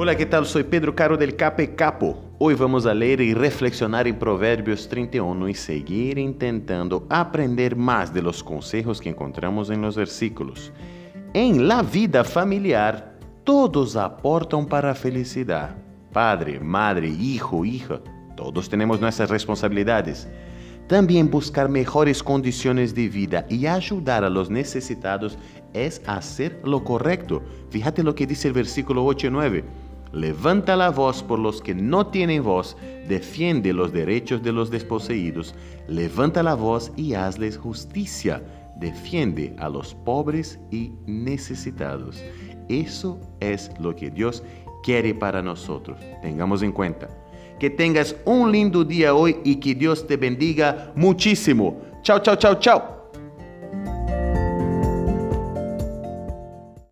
Hola, ¿qué tal? Soy Pedro Caro del Cape Capo. Hoy vamos a leer y reflexionar en Provérbios 31 y seguir intentando aprender más de los consejos que encontramos en los versículos. En la vida familiar, todos aportan para a felicidad. Padre, madre, hijo, hija, todos tenemos nuestras responsabilidades. También buscar mejores condiciones de vida y ayudar a los necesitados es hacer lo correcto. Fíjate lo que dice el versículo 8 y 9. Levanta la voz por los que no tienen voz, defiende los derechos de los desposeídos, levanta la voz y hazles justicia, defiende a los pobres y necesitados. Eso es lo que Dios quiere para nosotros. Tengamos en cuenta. Que tengas un lindo día hoy y que Dios te bendiga muchísimo. Chao, chao, chao, chao.